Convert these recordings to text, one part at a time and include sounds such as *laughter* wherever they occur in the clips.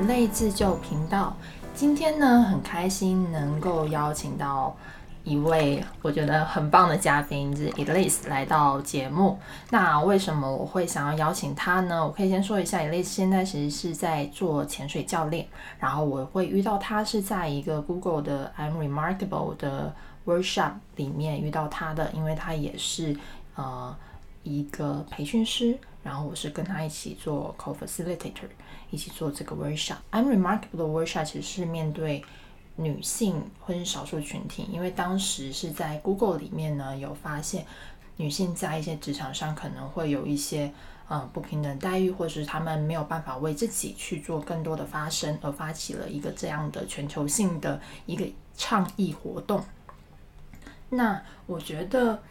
人类自救频道。今天呢，很开心能够邀请到一位我觉得很棒的嘉宾，就是 Elise 来到节目。那为什么我会想要邀请他呢？我可以先说一下，Elise 现在其实是在做潜水教练，然后我会遇到他是在一个 Google 的 I'm Remarkable 的 workshop 里面遇到他的，因为他也是呃一个培训师。然后我是跟他一起做 co-facilitator，一起做这个 workshop。I'm remarkable 的 workshop 其实是面对女性或是少数群体，因为当时是在 Google 里面呢有发现女性在一些职场上可能会有一些嗯不平等待遇，或是她们没有办法为自己去做更多的发声，而发起了一个这样的全球性的一个倡议活动。那我觉得。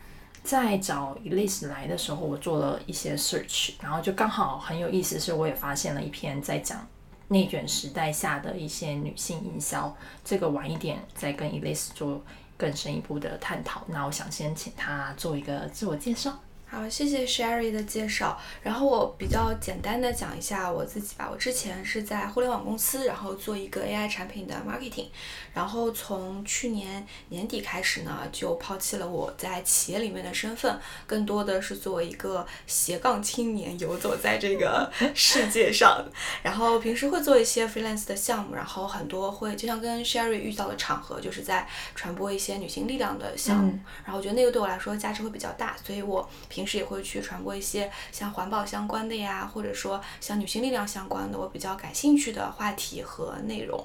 在找 Elise 来的时候，我做了一些 search，然后就刚好很有意思，是我也发现了一篇在讲内卷时代下的一些女性营销。这个晚一点再跟 Elise 做更深一步的探讨。那我想先请她做一个自我介绍。好，谢谢 Sherry 的介绍。然后我比较简单的讲一下我自己吧。我之前是在互联网公司，然后做一个 AI 产品的 marketing。然后从去年年底开始呢，就抛弃了我在企业里面的身份，更多的是作为一个斜杠青年游走在这个世界上。然后平时会做一些 freelance 的项目，然后很多会就像跟 Sherry 遇到的场合，就是在传播一些女性力量的项目。然后我觉得那个对我来说价值会比较大，所以我。平平时也会去传播一些像环保相关的呀，或者说像女性力量相关的我比较感兴趣的话题和内容。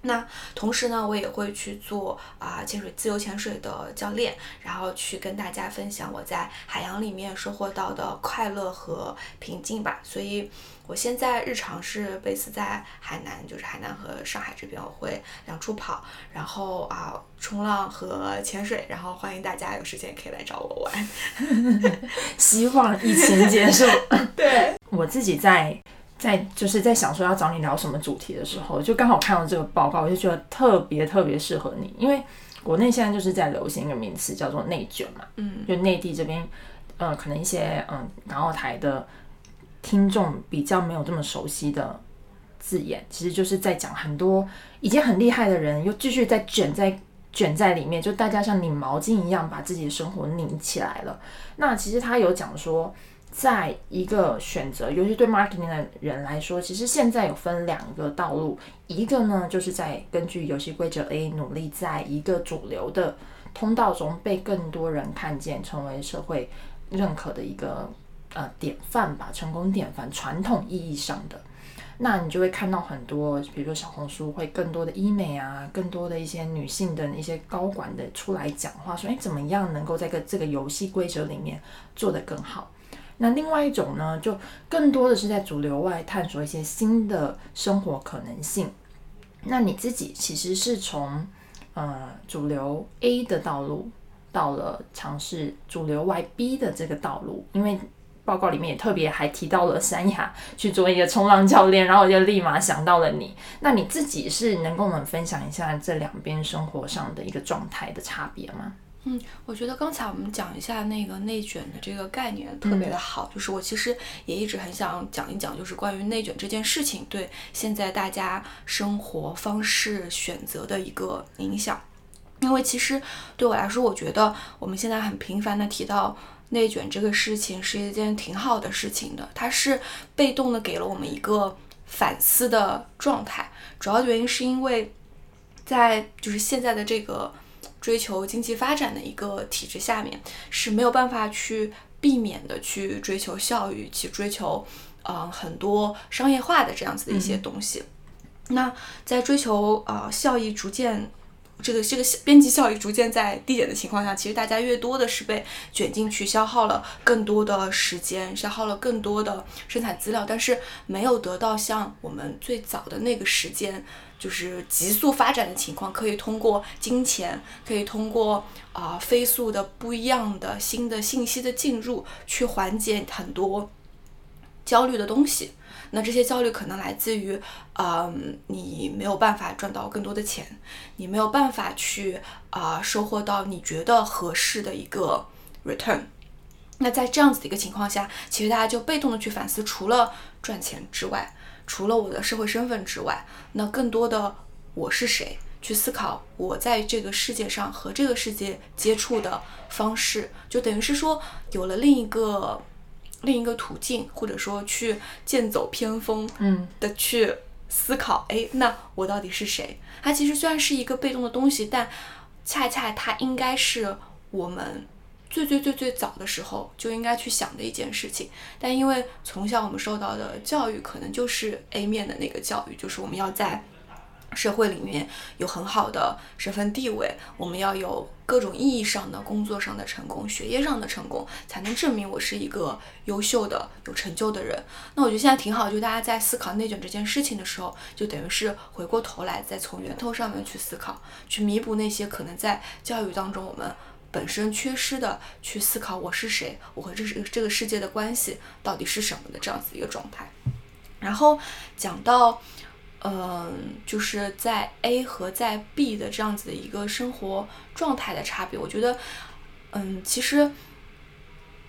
那同时呢，我也会去做啊潜水自由潜水的教练，然后去跟大家分享我在海洋里面收获到的快乐和平静吧。所以。我现在日常是 base 在海南，就是海南和上海这边，我会两处跑，然后啊冲浪和潜水，然后欢迎大家有时间可以来找我玩。*laughs* 希望疫情结束。*laughs* 对，我自己在在就是在想说要找你聊什么主题的时候，就刚好看到这个报告，我就觉得特别特别适合你，因为国内现在就是在流行一个名词叫做内卷嘛，嗯，就内地这边，呃，可能一些嗯港澳台的。听众比较没有这么熟悉的字眼，其实就是在讲很多已经很厉害的人，又继续在卷在卷在里面，就大家像拧毛巾一样把自己的生活拧起来了。那其实他有讲说，在一个选择，尤其对 marketing 的人来说，其实现在有分两个道路，一个呢就是在根据游戏规则 A 努力在一个主流的通道中被更多人看见，成为社会认可的一个。呃，典范吧，成功典范，传统意义上的，那你就会看到很多，比如说小红书会更多的医美啊，更多的一些女性的一些高管的出来讲话，说，哎，怎么样能够在个这个游戏规则里面做得更好？那另外一种呢，就更多的是在主流外探索一些新的生活可能性。那你自己其实是从呃主流 A 的道路，到了尝试主流外 B 的这个道路，因为。报告里面也特别还提到了三亚去做一个冲浪教练，然后我就立马想到了你。那你自己是能跟我们分享一下这两边生活上的一个状态的差别吗？嗯，我觉得刚才我们讲一下那个内卷的这个概念特别的好，就是我其实也一直很想讲一讲，就是关于内卷这件事情对现在大家生活方式选择的一个影响。因为其实对我来说，我觉得我们现在很频繁的提到。内卷这个事情是一件挺好的事情的，它是被动的给了我们一个反思的状态。主要原因是因为，在就是现在的这个追求经济发展的一个体制下面，是没有办法去避免的去追求效益，去追求呃很多商业化的这样子的一些东西。那在追求呃效益逐渐。这个这个边际效益逐渐在递减的情况下，其实大家越多的是被卷进去，消耗了更多的时间，消耗了更多的生产资料，但是没有得到像我们最早的那个时间，就是急速发展的情况，可以通过金钱，可以通过啊飞速的不一样的新的信息的进入，去缓解很多焦虑的东西。那这些焦虑可能来自于，嗯，你没有办法赚到更多的钱，你没有办法去啊收获到你觉得合适的一个 return。那在这样子的一个情况下，其实大家就被动的去反思，除了赚钱之外，除了我的社会身份之外，那更多的我是谁？去思考我在这个世界上和这个世界接触的方式，就等于是说有了另一个另一个途径，或者说去剑走偏锋，嗯的去思考，哎，那我到底是谁？它其实虽然是一个被动的东西，但恰恰它应该是我们最最最最早的时候就应该去想的一件事情。但因为从小我们受到的教育可能就是 A 面的那个教育，就是我们要在社会里面有很好的身份地位，我们要有各种意义上的工作上的成功、学业上的成功，才能证明我是一个优秀的、有成就的人。那我觉得现在挺好，就大家在思考内卷这件事情的时候，就等于是回过头来，再从源头上面去思考，去弥补那些可能在教育当中我们本身缺失的，去思考我是谁，我和这是这个世界的关系到底是什么的这样子一个状态。然后讲到。嗯，就是在 A 和在 B 的这样子的一个生活状态的差别，我觉得，嗯，其实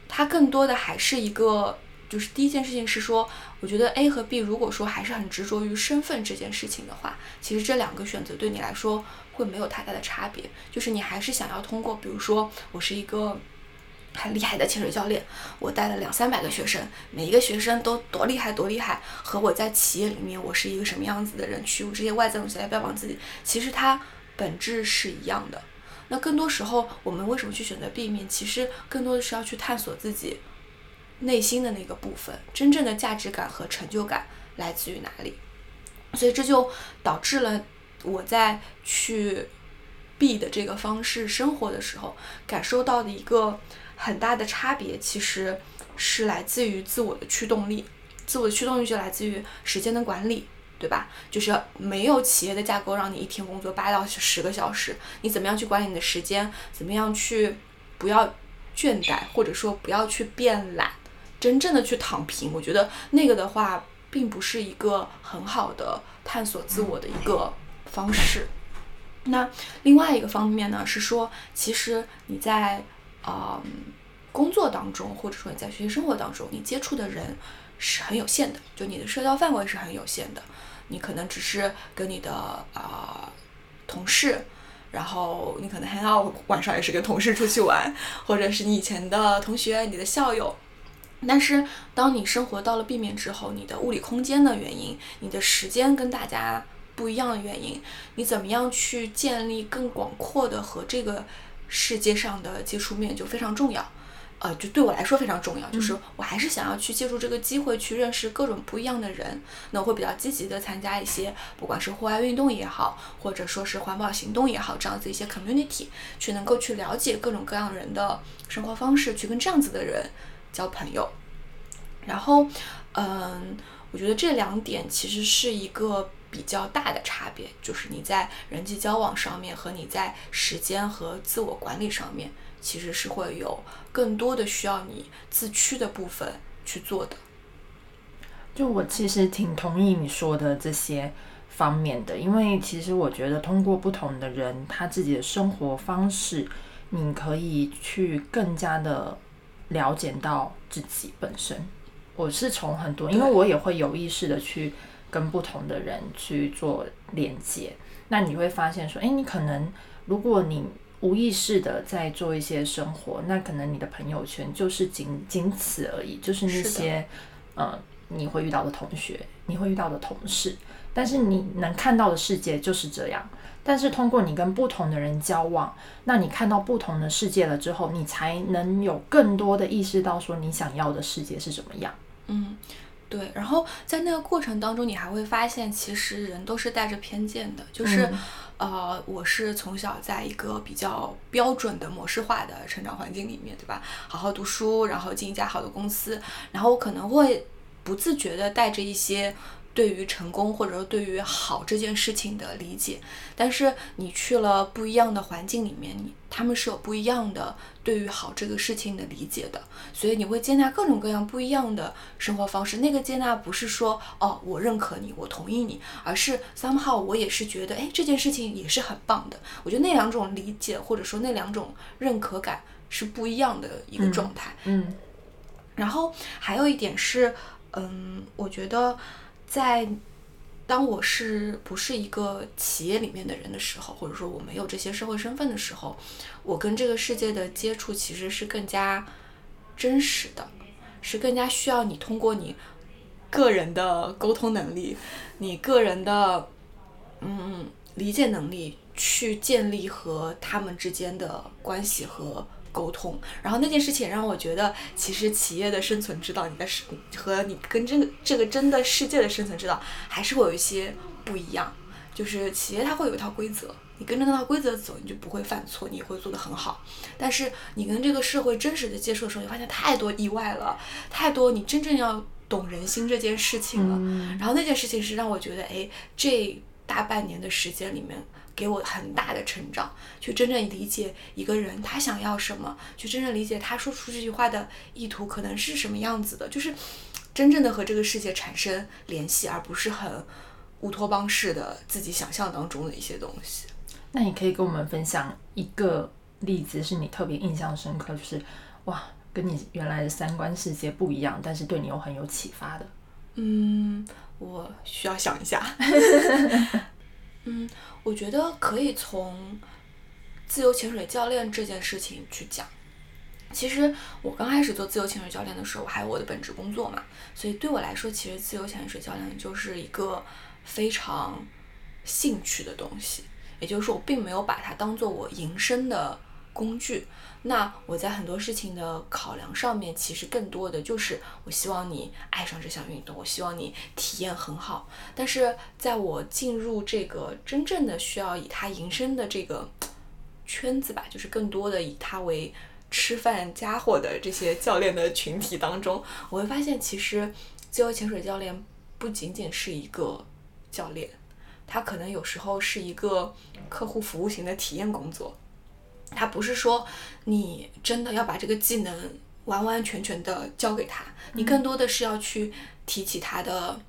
它更多的还是一个，就是第一件事情是说，我觉得 A 和 B 如果说还是很执着于身份这件事情的话，其实这两个选择对你来说会没有太大的差别，就是你还是想要通过，比如说我是一个。很厉害的潜水教练，我带了两三百个学生，每一个学生都多厉害多厉害，和我在企业里面我是一个什么样子的人，去用这些外在东西来标榜自己，其实它本质是一样的。那更多时候，我们为什么去选择避免？其实更多的是要去探索自己内心的那个部分，真正的价值感和成就感来自于哪里。所以这就导致了我在去 B 的这个方式生活的时候，感受到的一个。很大的差别其实是来自于自我的驱动力，自我的驱动力就来自于时间的管理，对吧？就是没有企业的架构让你一天工作八到十个小时，你怎么样去管理你的时间？怎么样去不要倦怠，或者说不要去变懒，真正的去躺平？我觉得那个的话，并不是一个很好的探索自我的一个方式。那另外一个方面呢，是说其实你在。啊，工作当中，或者说你在学习生活当中，你接触的人是很有限的，就你的社交范围是很有限的。你可能只是跟你的啊同事，然后你可能 *laughs* 还要晚上也是跟同事出去玩，或者是你以前的同学、你的校友。但是当你生活到了 B 面之后，你的物理空间的原因，你的时间跟大家不一样的原因，你怎么样去建立更广阔的和这个。世界上的接触面就非常重要，呃，就对我来说非常重要。就是我还是想要去借助这个机会去认识各种不一样的人，那我会比较积极的参加一些，不管是户外运动也好，或者说是环保行动也好，这样子一些 community，去能够去了解各种各样人的生活方式，去跟这样子的人交朋友。然后，嗯，我觉得这两点其实是一个。比较大的差别就是你在人际交往上面和你在时间和自我管理上面，其实是会有更多的需要你自驱的部分去做的。就我其实挺同意你说的这些方面的，因为其实我觉得通过不同的人他自己的生活方式，你可以去更加的了解到自己本身。我是从很多，因为我也会有意识的去。跟不同的人去做连接，那你会发现说，哎，你可能如果你无意识的在做一些生活，那可能你的朋友圈就是仅仅此而已，就是那些，呃，你会遇到的同学，你会遇到的同事，但是你能看到的世界就是这样。但是通过你跟不同的人交往，那你看到不同的世界了之后，你才能有更多的意识到说你想要的世界是怎么样。嗯。对，然后在那个过程当中，你还会发现，其实人都是带着偏见的。就是，呃，我是从小在一个比较标准的模式化的成长环境里面，对吧？好好读书，然后进一家好的公司，然后我可能会不自觉的带着一些。对于成功或者说对于好这件事情的理解，但是你去了不一样的环境里面，你他们是有不一样的对于好这个事情的理解的，所以你会接纳各种各样不一样的生活方式。那个接纳不是说哦我认可你，我同意你，而是 somehow 我也是觉得哎这件事情也是很棒的。我觉得那两种理解或者说那两种认可感是不一样的一个状态。嗯，然后还有一点是，嗯，我觉得。在当我是不是一个企业里面的人的时候，或者说我没有这些社会身份的时候，我跟这个世界的接触其实是更加真实的，是更加需要你通过你个人的沟通能力，你个人的嗯理解能力去建立和他们之间的关系和。沟通，然后那件事情让我觉得，其实企业的生存之道，你的是和你跟这个这个真的世界的生存之道，还是会有一些不一样。就是企业它会有一套规则，你跟着那套规则走，你就不会犯错，你也会做得很好。但是你跟这个社会真实的接触的时候，你发现太多意外了，太多你真正要懂人心这件事情了。然后那件事情是让我觉得，哎，这大半年的时间里面。给我很大的成长，去真正理解一个人他想要什么，去真正理解他说出这句话的意图可能是什么样子的，就是真正的和这个世界产生联系，而不是很乌托邦式的自己想象当中的一些东西。那你可以跟我们分享一个例子，是你特别印象深刻，就是哇，跟你原来的三观世界不一样，但是对你又很有启发的。嗯，我需要想一下。*laughs* 嗯。我觉得可以从自由潜水教练这件事情去讲。其实我刚开始做自由潜水教练的时候，我还有我的本职工作嘛，所以对我来说，其实自由潜水教练就是一个非常兴趣的东西。也就是说，我并没有把它当做我营生的工具。那我在很多事情的考量上面，其实更多的就是我希望你爱上这项运动，我希望你体验很好。但是在我进入这个真正的需要以它营生的这个圈子吧，就是更多的以它为吃饭家伙的这些教练的群体当中，我会发现，其实自由潜水教练不仅仅是一个教练，他可能有时候是一个客户服务型的体验工作。他不是说你真的要把这个技能完完全全的教给他，你更多的是要去提起他的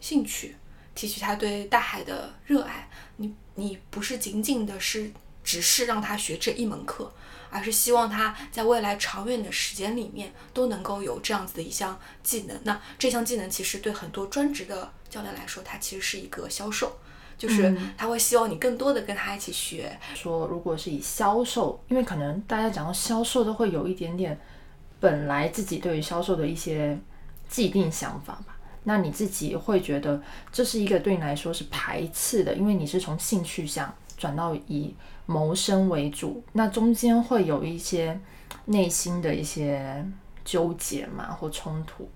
兴趣，提起他对大海的热爱。你你不是仅仅的是只是让他学这一门课，而是希望他在未来长远的时间里面都能够有这样子的一项技能。那这项技能其实对很多专职的教练来说，它其实是一个销售。就是他会希望你更多的跟他一起学。说如果是以销售，因为可能大家讲到销售都会有一点点本来自己对于销售的一些既定想法吧。那你自己会觉得这是一个对你来说是排斥的，因为你是从兴趣向转到以谋生为主，那中间会有一些内心的一些纠结嘛或冲突。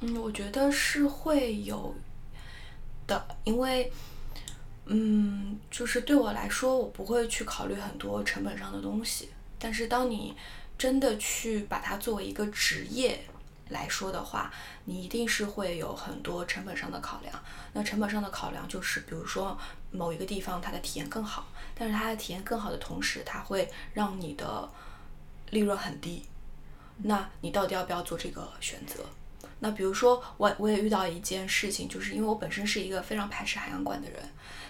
嗯，我觉得是会有的，因为。嗯，就是对我来说，我不会去考虑很多成本上的东西。但是，当你真的去把它作为一个职业来说的话，你一定是会有很多成本上的考量。那成本上的考量就是，比如说某一个地方它的体验更好，但是它的体验更好的同时，它会让你的利润很低。那你到底要不要做这个选择？那比如说，我我也遇到一件事情，就是因为我本身是一个非常排斥海洋馆的人。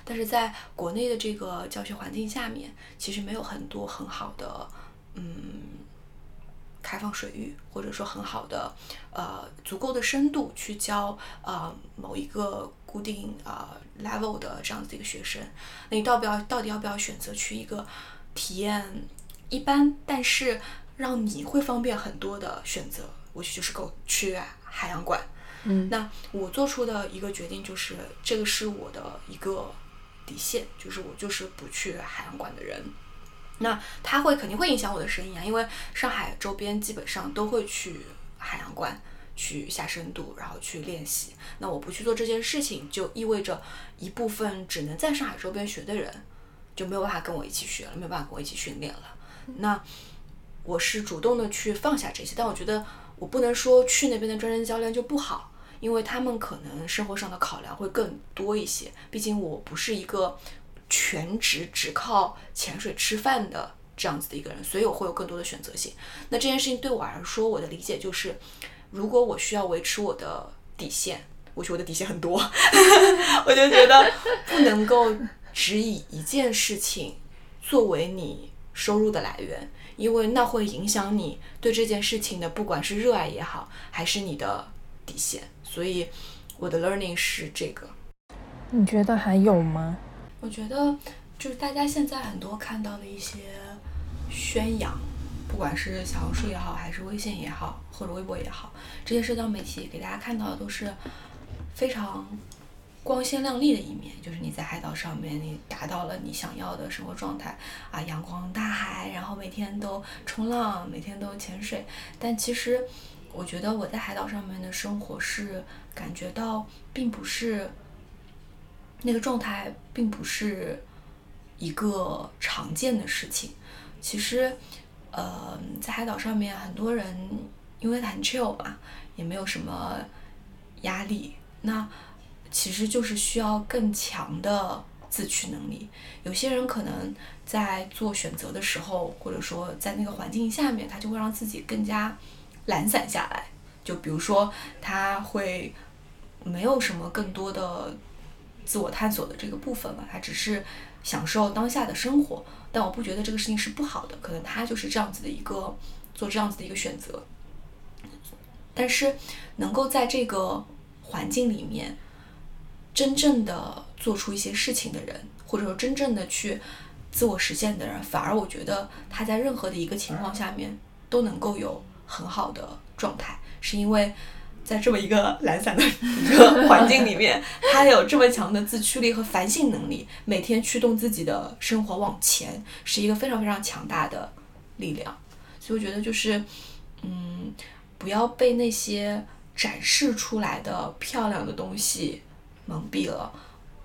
但是在国内的这个教学环境下面，其实没有很多很好的，嗯，开放水域，或者说很好的，呃，足够的深度去教呃某一个固定呃 level 的这样子的一个学生。那你到不要到底要不要选择去一个体验一般，但是让你会方便很多的选择？我去就是够去海洋馆。嗯，那我做出的一个决定就是，这个是我的一个。底线就是我就是不去海洋馆的人，那他会肯定会影响我的生意啊，因为上海周边基本上都会去海洋馆去下深度，然后去练习。那我不去做这件事情，就意味着一部分只能在上海周边学的人就没有办法跟我一起学了，没有办法跟我一起训练了。那我是主动的去放下这些，但我觉得我不能说去那边的专业教练就不好。因为他们可能生活上的考量会更多一些，毕竟我不是一个全职只靠潜水吃饭的这样子的一个人，所以我会有更多的选择性。那这件事情对我来说，我的理解就是，如果我需要维持我的底线，我觉得我的底线很多，*laughs* 我就觉得不能够只以一件事情作为你收入的来源，因为那会影响你对这件事情的，不管是热爱也好，还是你的底线。所以，我的 learning 是这个。你觉得还有吗？我觉得就是大家现在很多看到的一些宣扬，不管是小红书也好，还是微信也好，或者微博也好，这些社交媒体给大家看到的都是非常光鲜亮丽的一面，就是你在海岛上面，你达到了你想要的生活状态啊，阳光、大海，然后每天都冲浪，每天都潜水。但其实我觉得我在海岛上面的生活是感觉到并不是。那个状态并不是一个常见的事情。其实，呃，在海岛上面，很多人因为很 chill 嘛，也没有什么压力。那其实就是需要更强的自驱能力。有些人可能在做选择的时候，或者说在那个环境下面，他就会让自己更加懒散下来。就比如说，他会没有什么更多的。自我探索的这个部分吧，他只是享受当下的生活，但我不觉得这个事情是不好的，可能他就是这样子的一个做这样子的一个选择。但是能够在这个环境里面真正的做出一些事情的人，或者说真正的去自我实现的人，反而我觉得他在任何的一个情况下面都能够有很好的状态，是因为。在这么一个懒散的一个 *laughs* 环境里面，他有这么强的自驱力和反省能力，每天驱动自己的生活往前，是一个非常非常强大的力量。所以我觉得就是，嗯，不要被那些展示出来的漂亮的东西蒙蔽了。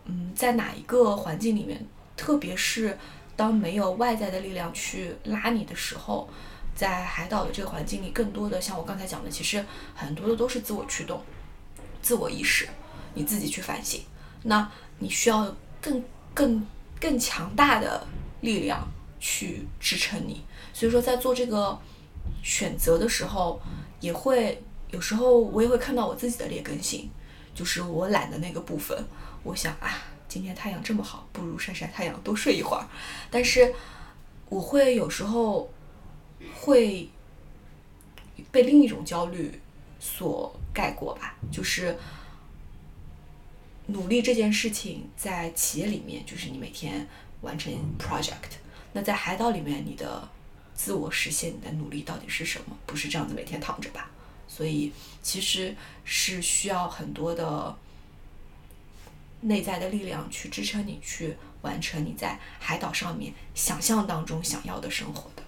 嗯，在哪一个环境里面，特别是当没有外在的力量去拉你的时候。在海岛的这个环境里，更多的像我刚才讲的，其实很多的都是自我驱动、自我意识，你自己去反省。那你需要更、更、更强大的力量去支撑你。所以说，在做这个选择的时候，也会有时候我也会看到我自己的劣根性，就是我懒的那个部分。我想啊，今天太阳这么好，不如晒晒太阳，多睡一会儿。但是我会有时候。会被另一种焦虑所盖过吧，就是努力这件事情在企业里面，就是你每天完成 project。那在海岛里面，你的自我实现，你的努力到底是什么？不是这样子每天躺着吧？所以其实是需要很多的内在的力量去支撑你去完成你在海岛上面想象当中想要的生活的。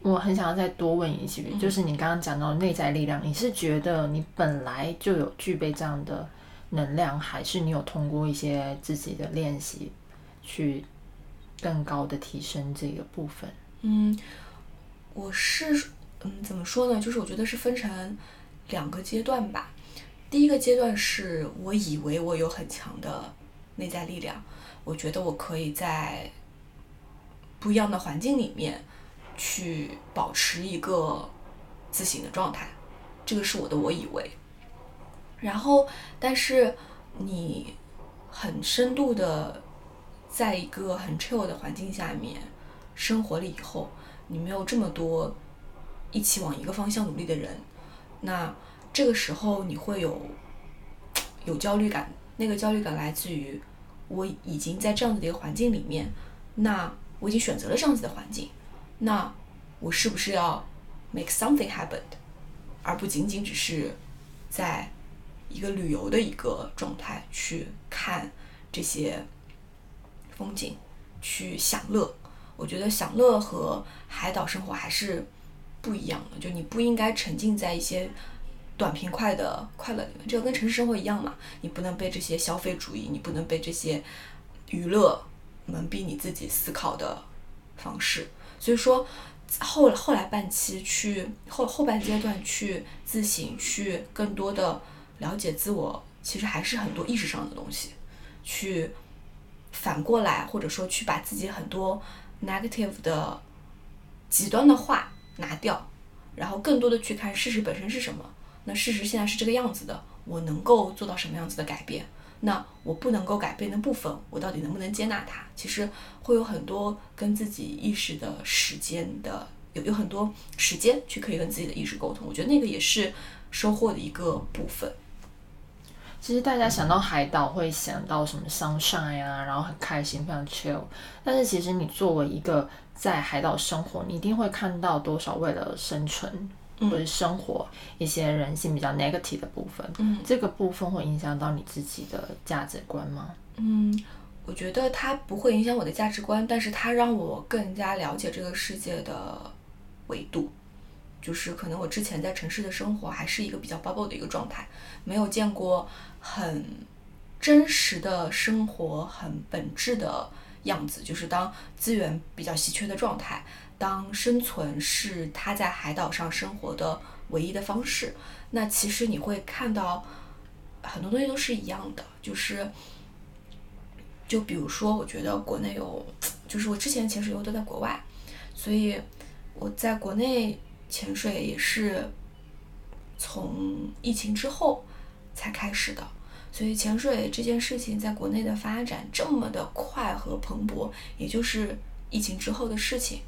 我很想要再多问一句，就是你刚刚讲到内在力量，你是觉得你本来就有具备这样的能量，还是你有通过一些自己的练习去更高的提升这个部分？嗯，我是嗯怎么说呢？就是我觉得是分成两个阶段吧。第一个阶段是我以为我有很强的内在力量，我觉得我可以在不一样的环境里面。去保持一个自省的状态，这个是我的我以为。然后，但是你很深度的在一个很 chill 的环境下面生活了以后，你没有这么多一起往一个方向努力的人，那这个时候你会有有焦虑感。那个焦虑感来自于我已经在这样子的一个环境里面，那我已经选择了这样子的环境。那我是不是要 make something happen，而不仅仅只是在一个旅游的一个状态去看这些风景，去享乐？我觉得享乐和海岛生活还是不一样的。就你不应该沉浸在一些短平快的快乐里面，这个跟城市生活一样嘛。你不能被这些消费主义，你不能被这些娱乐蒙蔽你自己思考的方式。所以说，后后来半期去后后半阶段去自省，去更多的了解自我，其实还是很多意识上的东西。去反过来，或者说去把自己很多 negative 的极端的话拿掉，然后更多的去看事实本身是什么。那事实现在是这个样子的，我能够做到什么样子的改变？那我不能够改变的部分，我到底能不能接纳它？其实会有很多跟自己意识的时间的，有有很多时间去可以跟自己的意识沟通。我觉得那个也是收获的一个部分。其实大家想到海岛会想到什么 sunshine 呀，然后很开心，非常 chill。但是其实你作为一个在海岛生活，你一定会看到多少为了生存或者生活一些人性比较 negative 的部分。嗯，这个部分会影响到你自己的价值观吗？嗯，我觉得它不会影响我的价值观，但是它让我更加了解这个世界的维度。就是可能我之前在城市的生活还是一个比较 bubble 的一个状态，没有见过很真实的生活，很本质的样子。就是当资源比较稀缺的状态，当生存是他在海岛上生活的唯一的方式，那其实你会看到很多东西都是一样的。就是，就比如说，我觉得国内有，就是我之前潜水游都在国外，所以我在国内。潜水也是从疫情之后才开始的，所以潜水这件事情在国内的发展这么的快和蓬勃，也就是疫情之后的事情。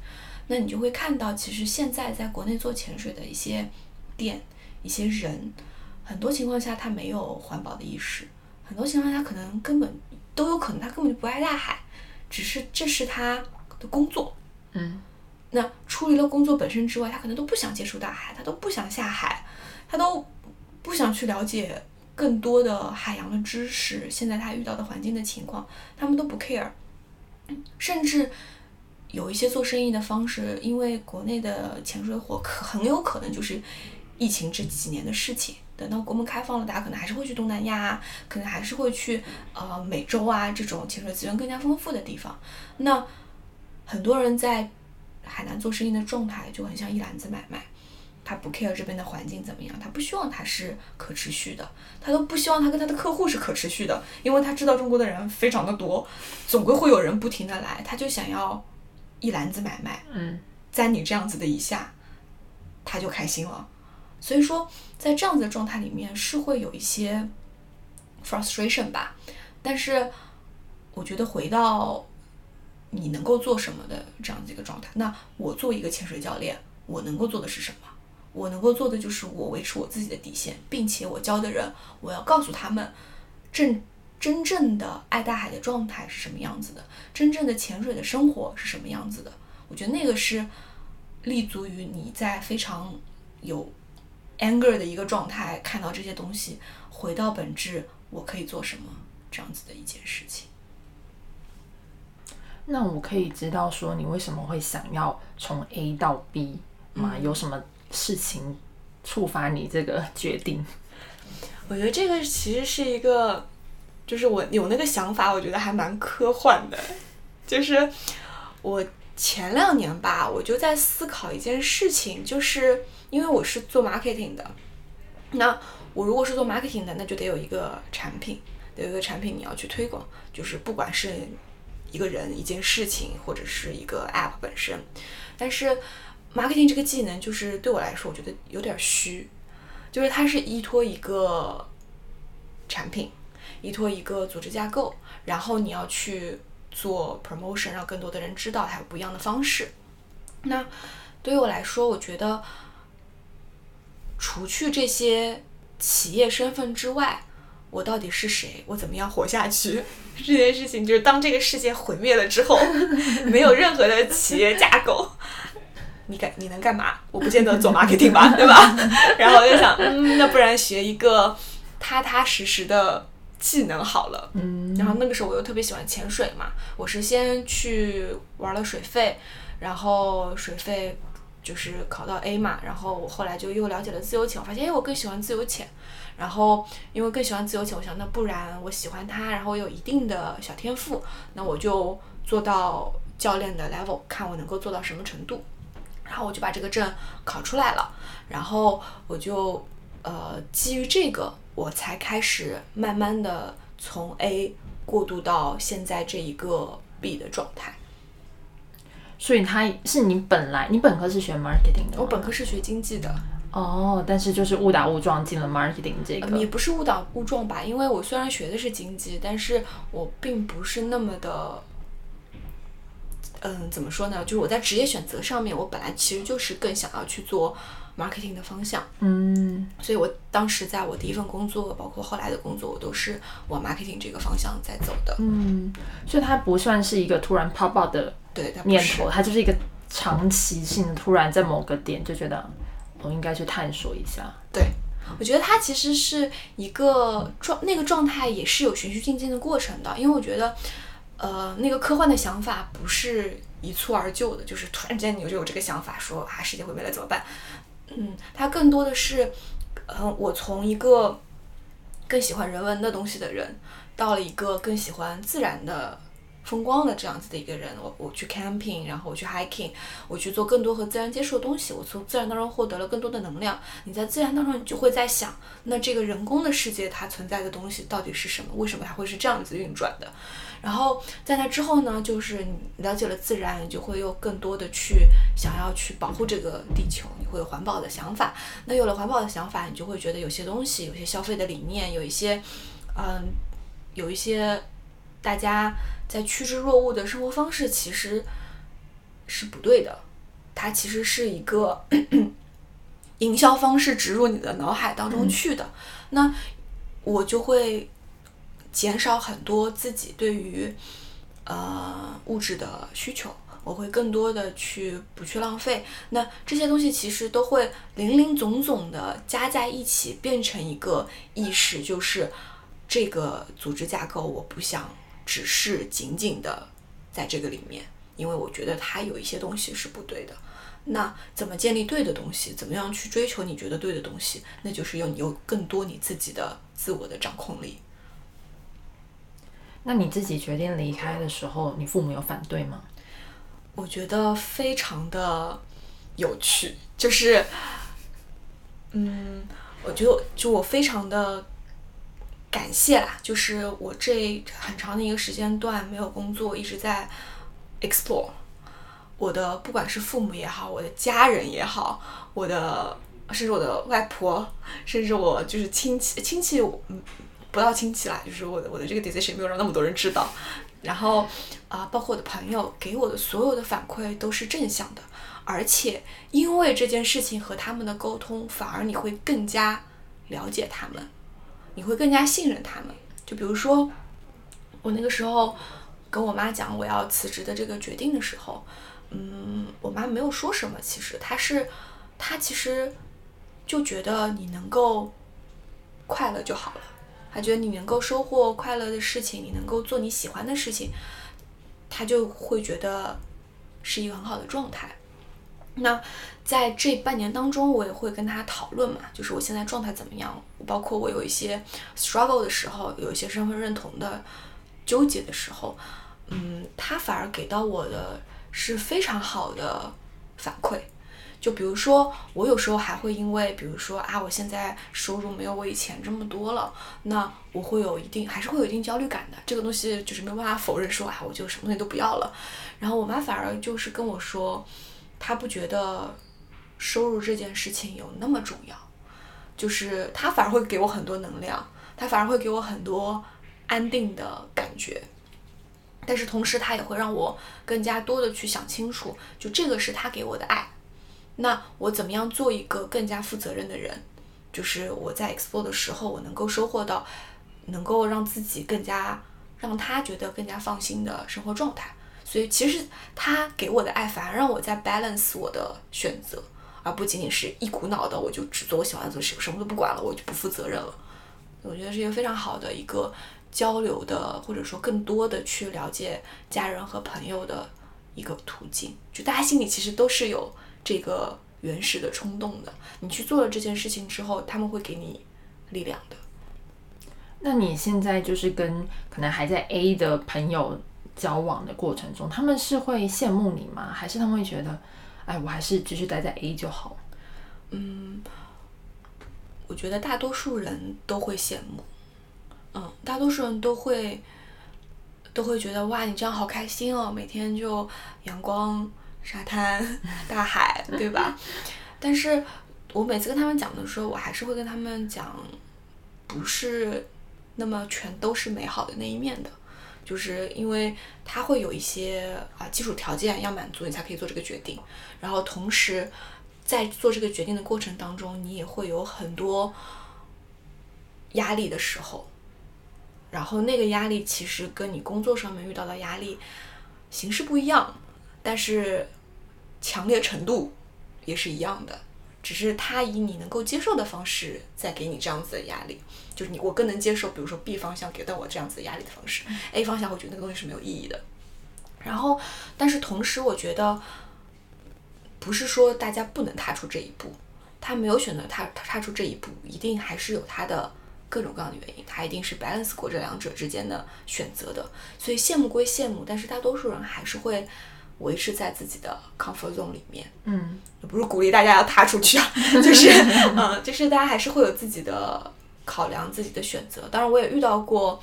那你就会看到，其实现在在国内做潜水的一些店、一些人，很多情况下他没有环保的意识，很多情况下他可能根本都有可能他根本就不爱大海，只是这是他的工作。嗯。那出离了工作本身之外，他可能都不想接触大海，他都不想下海，他都不想去了解更多的海洋的知识。现在他遇到的环境的情况，他们都不 care。甚至有一些做生意的方式，因为国内的潜水火可很有可能就是疫情这几年的事情。等到国门开放了，大家可能还是会去东南亚，可能还是会去呃美洲啊这种潜水资源更加丰富的地方。那很多人在。海南做生意的状态就很像一篮子买卖，他不 care 这边的环境怎么样，他不希望他是可持续的，他都不希望他跟他的客户是可持续的，因为他知道中国的人非常的多，总归会有人不停的来，他就想要一篮子买卖。嗯，在你这样子的一下，他就开心了。所以说，在这样子的状态里面是会有一些 frustration 吧，但是我觉得回到。你能够做什么的这样子一个状态？那我作为一个潜水教练，我能够做的是什么？我能够做的就是我维持我自己的底线，并且我教的人，我要告诉他们，正真正的爱大海的状态是什么样子的，真正的潜水的生活是什么样子的。我觉得那个是立足于你在非常有 anger 的一个状态，看到这些东西，回到本质，我可以做什么这样子的一件事情。那我可以知道说你为什么会想要从 A 到 B 吗？有什么事情触发你这个决定？我觉得这个其实是一个，就是我有那个想法，我觉得还蛮科幻的。就是我前两年吧，我就在思考一件事情，就是因为我是做 marketing 的，那我如果是做 marketing 的，那就得有一个产品，有一个产品你要去推广，就是不管是。一个人、一件事情，或者是一个 app 本身，但是 marketing 这个技能，就是对我来说，我觉得有点虚，就是它是依托一个产品，依托一个组织架构，然后你要去做 promotion，让更多的人知道它有不一样的方式。那对于我来说，我觉得除去这些企业身份之外，我到底是谁？我怎么样活下去？*laughs* 这件事情就是当这个世界毁灭了之后，*laughs* 没有任何的企业架构，你干你能干嘛？我不见得做 marketing 吧，*laughs* 对吧？*laughs* 然后我就想，嗯，那不然学一个踏踏实实的技能好了。嗯。然后那个时候我又特别喜欢潜水嘛，我是先去玩了水费，然后水费就是考到 A 嘛，然后我后来就又了解了自由潜，我发现哎，我更喜欢自由潜。然后，因为更喜欢自由潜，我想那不然我喜欢它，然后我有一定的小天赋，那我就做到教练的 level，看我能够做到什么程度。然后我就把这个证考出来了，然后我就呃基于这个，我才开始慢慢的从 A 过渡到现在这一个 B 的状态。所以他是你本来你本科是学 marketing 的，我本科是学经济的。哦，但是就是误打误撞进了 marketing 这个，也不是误打误撞吧，因为我虽然学的是经济，但是我并不是那么的，嗯，怎么说呢？就是我在职业选择上面，我本来其实就是更想要去做 marketing 的方向。嗯，所以我当时在我第一份工作，包括后来的工作，我都是往 marketing 这个方向在走的。嗯，所以它不算是一个突然 pop up 的对，念头，它就是一个长期性的，突然在某个点就觉得我应该去探索一下。对，我觉得它其实是一个状，那个状态也是有循序渐进的过程的。因为我觉得，呃，那个科幻的想法不是一蹴而就的，就是突然间你就有这个想法，说啊世界毁灭了怎么办？嗯，它更多的是，嗯，我从一个更喜欢人文的东西的人，到了一个更喜欢自然的。风光的这样子的一个人，我我去 camping，然后我去 hiking，我去做更多和自然接触的东西，我从自然当中获得了更多的能量。你在自然当中，你就会在想，那这个人工的世界它存在的东西到底是什么？为什么它会是这样子运转的？然后在那之后呢，就是你了解了自然，你就会有更多的去想要去保护这个地球，你会有环保的想法。那有了环保的想法，你就会觉得有些东西，有些消费的理念，有一些，嗯，有一些大家。在趋之若鹜的生活方式其实是不对的，它其实是一个营销方式植入你的脑海当中去的。那我就会减少很多自己对于呃物质的需求，我会更多的去不去浪费。那这些东西其实都会零零总总的加在一起，变成一个意识，就是这个组织架构，我不想。只是仅仅的在这个里面，因为我觉得它有一些东西是不对的。那怎么建立对的东西？怎么样去追求你觉得对的东西？那就是要你有更多你自己的自我的掌控力。那你自己决定离开的时候，你父母有反对吗？我觉得非常的有趣，就是，嗯，我觉得就我非常的。感谢啦，就是我这很长的一个时间段没有工作，一直在 explore 我的，不管是父母也好，我的家人也好，我的甚至我的外婆，甚至我就是亲戚亲戚，嗯，不到亲戚啦，就是我的我的这个 decision 没有让那么多人知道，然后啊，包括我的朋友给我的所有的反馈都是正向的，而且因为这件事情和他们的沟通，反而你会更加了解他们。你会更加信任他们。就比如说，我那个时候跟我妈讲我要辞职的这个决定的时候，嗯，我妈没有说什么。其实她是，她其实就觉得你能够快乐就好了。他觉得你能够收获快乐的事情，你能够做你喜欢的事情，他就会觉得是一个很好的状态。那在这半年当中，我也会跟他讨论嘛，就是我现在状态怎么样，包括我有一些 struggle 的时候，有一些身份认同的纠结的时候，嗯，他反而给到我的是非常好的反馈。就比如说，我有时候还会因为，比如说啊，我现在收入没有我以前这么多了，那我会有一定，还是会有一定焦虑感的。这个东西就是没有办法否认，说啊，我就什么东西都不要了。然后我妈反而就是跟我说。她不觉得收入这件事情有那么重要，就是她反而会给我很多能量，她反而会给我很多安定的感觉。但是同时，他也会让我更加多的去想清楚，就这个是他给我的爱。那我怎么样做一个更加负责任的人？就是我在 explore 的时候，我能够收获到，能够让自己更加让他觉得更加放心的生活状态。所以其实他给我的爱，反而让我在 balance 我的选择，而不仅仅是一股脑的我就只做我喜欢做事，什么都不管了，我就不负责任了。我觉得是一个非常好的一个交流的，或者说更多的去了解家人和朋友的一个途径。就大家心里其实都是有这个原始的冲动的，你去做了这件事情之后，他们会给你力量的。那你现在就是跟可能还在 A 的朋友。交往的过程中，他们是会羡慕你吗？还是他们会觉得，哎，我还是继续待在 A 就好？嗯，我觉得大多数人都会羡慕，嗯，大多数人都会都会觉得，哇，你这样好开心哦，每天就阳光、沙滩、*laughs* 大海，*laughs* 对吧？但是我每次跟他们讲的时候，我还是会跟他们讲，不是那么全都是美好的那一面的。就是因为它会有一些啊基础条件要满足，你才可以做这个决定。然后同时，在做这个决定的过程当中，你也会有很多压力的时候，然后那个压力其实跟你工作上面遇到的压力形式不一样，但是强烈程度也是一样的，只是他以你能够接受的方式在给你这样子的压力，就是你我更能接受，比如说 B 方向给到我这样子的压力的方式，A 方向我觉得那个东西是没有意义的。然后，但是同时我觉得。不是说大家不能踏出这一步，他没有选择踏踏出这一步，一定还是有他的各种各样的原因，他一定是 balance 过这两者之间的选择的。所以羡慕归羡慕，但是大多数人还是会维持在自己的 comfort zone 里面。嗯，不是鼓励大家要踏出去啊，*laughs* 就是嗯，就是大家还是会有自己的考量、自己的选择。当然，我也遇到过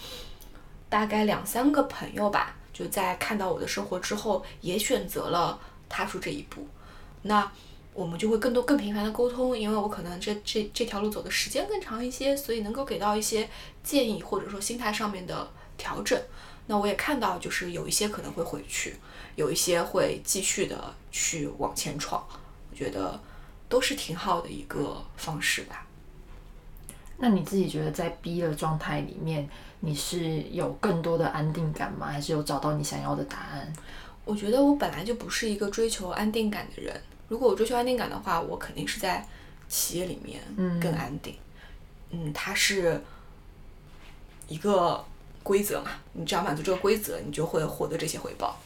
大概两三个朋友吧，就在看到我的生活之后，也选择了踏出这一步。那我们就会更多、更频繁的沟通，因为我可能这这这条路走的时间更长一些，所以能够给到一些建议，或者说心态上面的调整。那我也看到，就是有一些可能会回去，有一些会继续的去往前闯。我觉得都是挺好的一个方式吧。那你自己觉得在 B 的状态里面，你是有更多的安定感吗？还是有找到你想要的答案？我觉得我本来就不是一个追求安定感的人。如果我追求安定感的话，我肯定是在企业里面更安定。嗯，它是一个规则嘛，你只要满足这个规则，你就会获得这些回报。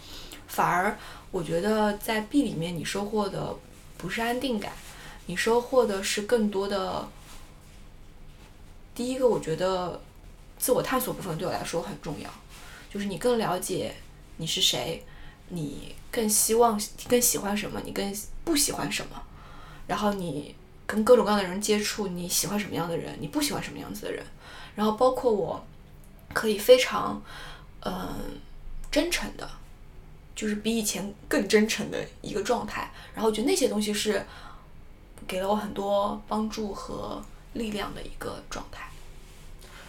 反而，我觉得在 B 里面，你收获的不是安定感，你收获的是更多的。第一个，我觉得自我探索部分对我来说很重要，就是你更了解你是谁。你更希望、更喜欢什么？你更不喜欢什么？然后你跟各种各样的人接触，你喜欢什么样的人？你不喜欢什么样子的人？然后包括我，可以非常嗯真诚的，就是比以前更真诚的一个状态。然后我觉得那些东西是给了我很多帮助和力量的一个状态。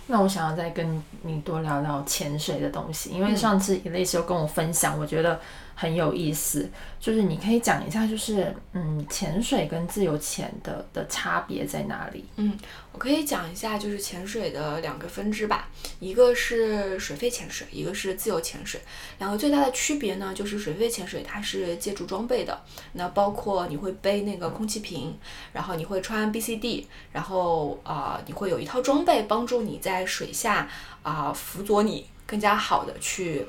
那我想要再跟你多聊聊潜水的东西，因为上次你那时候跟我分享，我觉得。很有意思，就是你可以讲一下，就是嗯，潜水跟自由潜的的差别在哪里？嗯，我可以讲一下，就是潜水的两个分支吧，一个是水肺潜水，一个是自由潜水。两个最大的区别呢，就是水肺潜水它是借助装备的，那包括你会背那个空气瓶，然后你会穿 BCD，然后啊，你会有一套装备帮助你在水下啊辅佐你更加好的去。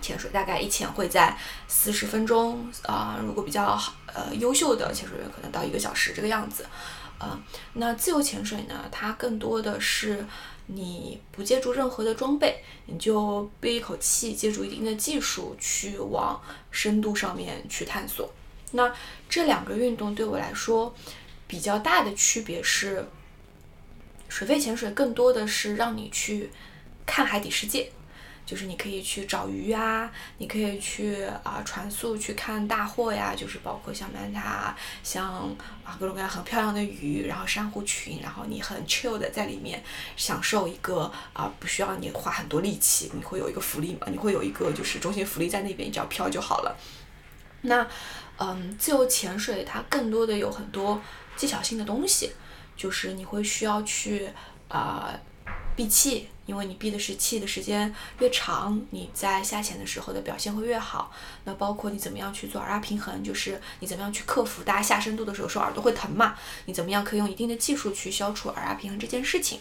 潜水大概一潜会在四十分钟啊，如果比较好呃优秀的潜水员可能到一个小时这个样子，啊，那自由潜水呢，它更多的是你不借助任何的装备，你就憋一口气，借助一定的技术去往深度上面去探索。那这两个运动对我来说比较大的区别是，水肺潜水更多的是让你去看海底世界。就是你可以去找鱼啊，你可以去啊船速去看大货呀，就是包括像曼塔，像啊各种各样很漂亮的鱼，然后珊瑚群，然后你很 chill 的在里面享受一个啊不需要你花很多力气，你会有一个浮力嘛，你会有一个就是中心浮力在那边，你只要漂就好了。那嗯，自由潜水它更多的有很多技巧性的东西，就是你会需要去啊闭气。因为你闭的是气的时间越长，你在下潜的时候的表现会越好。那包括你怎么样去做耳压平衡，就是你怎么样去克服大家下深度的时候说耳朵会疼嘛？你怎么样可以用一定的技术去消除耳压平衡这件事情？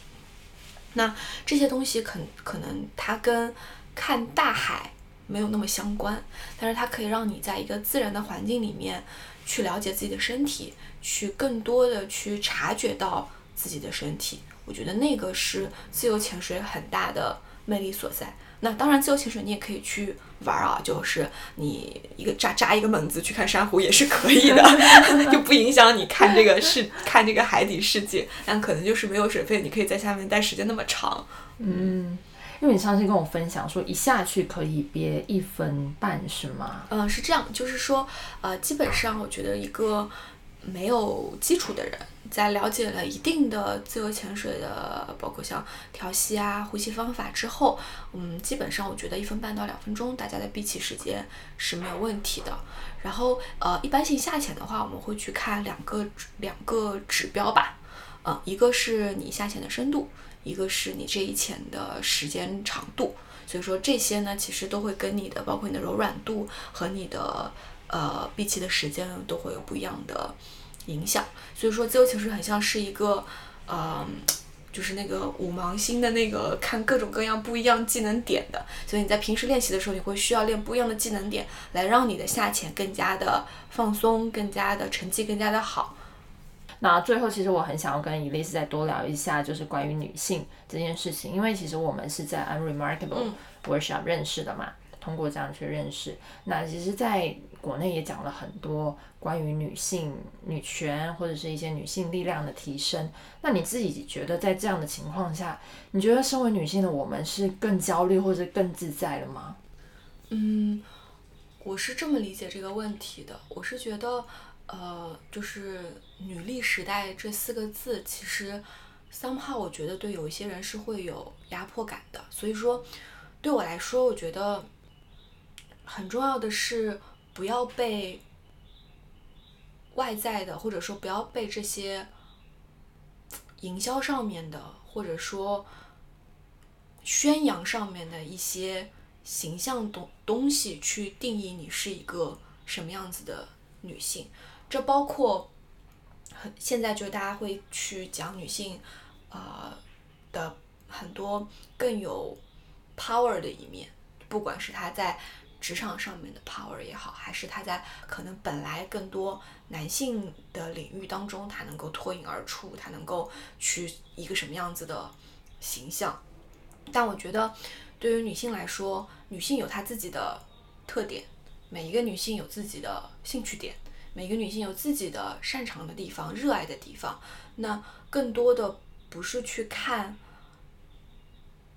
那这些东西可可能它跟看大海没有那么相关，但是它可以让你在一个自然的环境里面去了解自己的身体，去更多的去察觉到自己的身体。我觉得那个是自由潜水很大的魅力所在。那当然，自由潜水你也可以去玩啊，就是你一个扎扎一个猛子去看珊瑚也是可以的，*laughs* 就不影响你看这个世看这个海底世界。但可能就是没有水费，你可以在下面待时间那么长。嗯，因为你上次跟我分享说一下去可以憋一分半是吗？嗯，是这样，就是说呃，基本上我觉得一个。没有基础的人，在了解了一定的自由潜水的，包括像调息啊、呼吸方法之后，嗯，基本上我觉得一分半到两分钟，大家的闭气时间是没有问题的。然后，呃，一般性下潜的话，我们会去看两个两个指标吧，呃，一个是你下潜的深度，一个是你这一潜的时间长度。所以说这些呢，其实都会跟你的，包括你的柔软度和你的。呃，闭气的时间都会有不一样的影响，所以说自由潜水很像是一个，呃，就是那个五芒星的那个看各种各样不一样技能点的，所以你在平时练习的时候，你会需要练不一样的技能点，来让你的下潜更加的放松，更加的成绩更加的好。那最后，其实我很想要跟伊丽丝再多聊一下，就是关于女性这件事情，因为其实我们是在 Unremarkable Workshop 认识的嘛。通过这样去认识，那其实在国内也讲了很多关于女性女权或者是一些女性力量的提升。那你自己觉得在这样的情况下，你觉得身为女性的我们是更焦虑或者更自在了吗？嗯，我是这么理解这个问题的。我是觉得，呃，就是“女力时代”这四个字，其实 somehow 我觉得对有一些人是会有压迫感的。所以说，对我来说，我觉得。很重要的是，不要被外在的，或者说不要被这些营销上面的，或者说宣扬上面的一些形象东东西去定义你是一个什么样子的女性。这包括很现在就大家会去讲女性，呃的很多更有 power 的一面，不管是她在。职场上面的 power 也好，还是他在可能本来更多男性的领域当中，他能够脱颖而出，他能够去一个什么样子的形象？但我觉得，对于女性来说，女性有她自己的特点，每一个女性有自己的兴趣点，每个女性有自己的擅长的地方、热爱的地方。那更多的不是去看。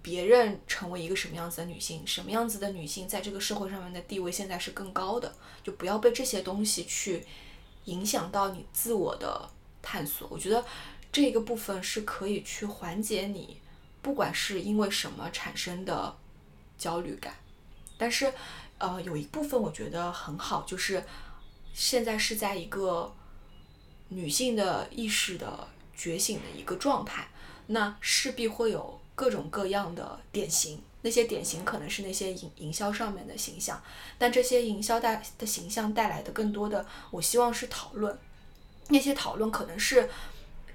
别人成为一个什么样子的女性，什么样子的女性在这个社会上面的地位现在是更高的，就不要被这些东西去影响到你自我的探索。我觉得这个部分是可以去缓解你，不管是因为什么产生的焦虑感。但是，呃，有一部分我觉得很好，就是现在是在一个女性的意识的觉醒的一个状态，那势必会有。各种各样的典型，那些典型可能是那些营营销上面的形象，但这些营销带的形象带来的更多的，我希望是讨论。那些讨论可能是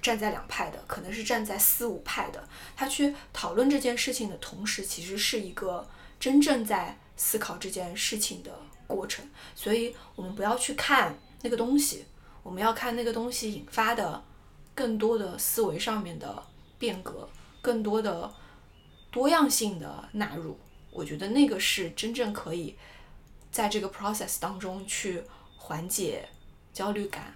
站在两派的，可能是站在四五派的，他去讨论这件事情的同时，其实是一个真正在思考这件事情的过程。所以，我们不要去看那个东西，我们要看那个东西引发的更多的思维上面的变革。更多的多样性的纳入，我觉得那个是真正可以在这个 process 当中去缓解焦虑感，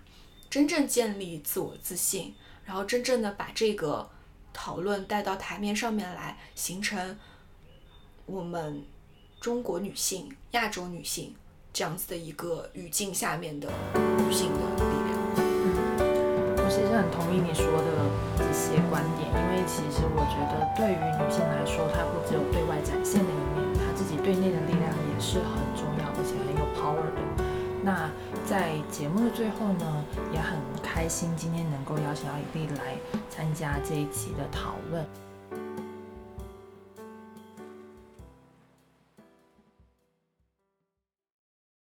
真正建立自我自信，然后真正的把这个讨论带到台面上面来，形成我们中国女性、亚洲女性这样子的一个语境下面的女性的。其实很同意你说的这。些观点，因为其实我觉得对于女性来说，她不只有对外展现的一面，她自己对内的力量也是很重要，而且很有 power 的。那在节目的最后呢，也很开心今天能够邀请到伊丽来参加这一期的讨论。